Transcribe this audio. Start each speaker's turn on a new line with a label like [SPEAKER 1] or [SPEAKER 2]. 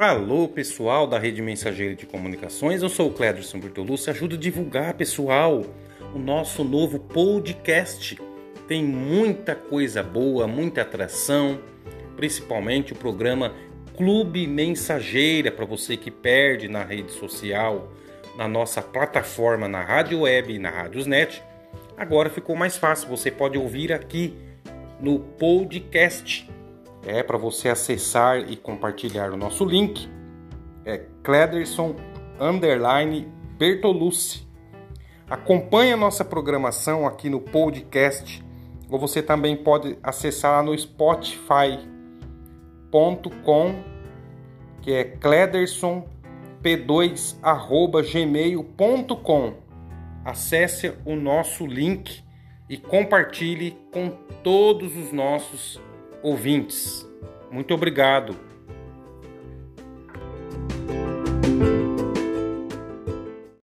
[SPEAKER 1] Alô, pessoal da Rede Mensageira de Comunicações, eu sou o Cléderson Bertolucci, ajuda a divulgar, pessoal, o nosso novo podcast. Tem muita coisa boa, muita atração, principalmente o programa Clube Mensageira, para você que perde na rede social, na nossa plataforma, na Rádio Web e na Rádiosnet. Agora ficou mais fácil, você pode ouvir aqui no podcast é para você acessar e compartilhar o nosso link. É Clederson underline Bertolucci. Acompanhe a nossa programação aqui no podcast ou você também pode acessar lá no spotify.com que é clederson p2 gmail.com acesse o nosso link e compartilhe com todos os nossos ouvintes. Muito obrigado.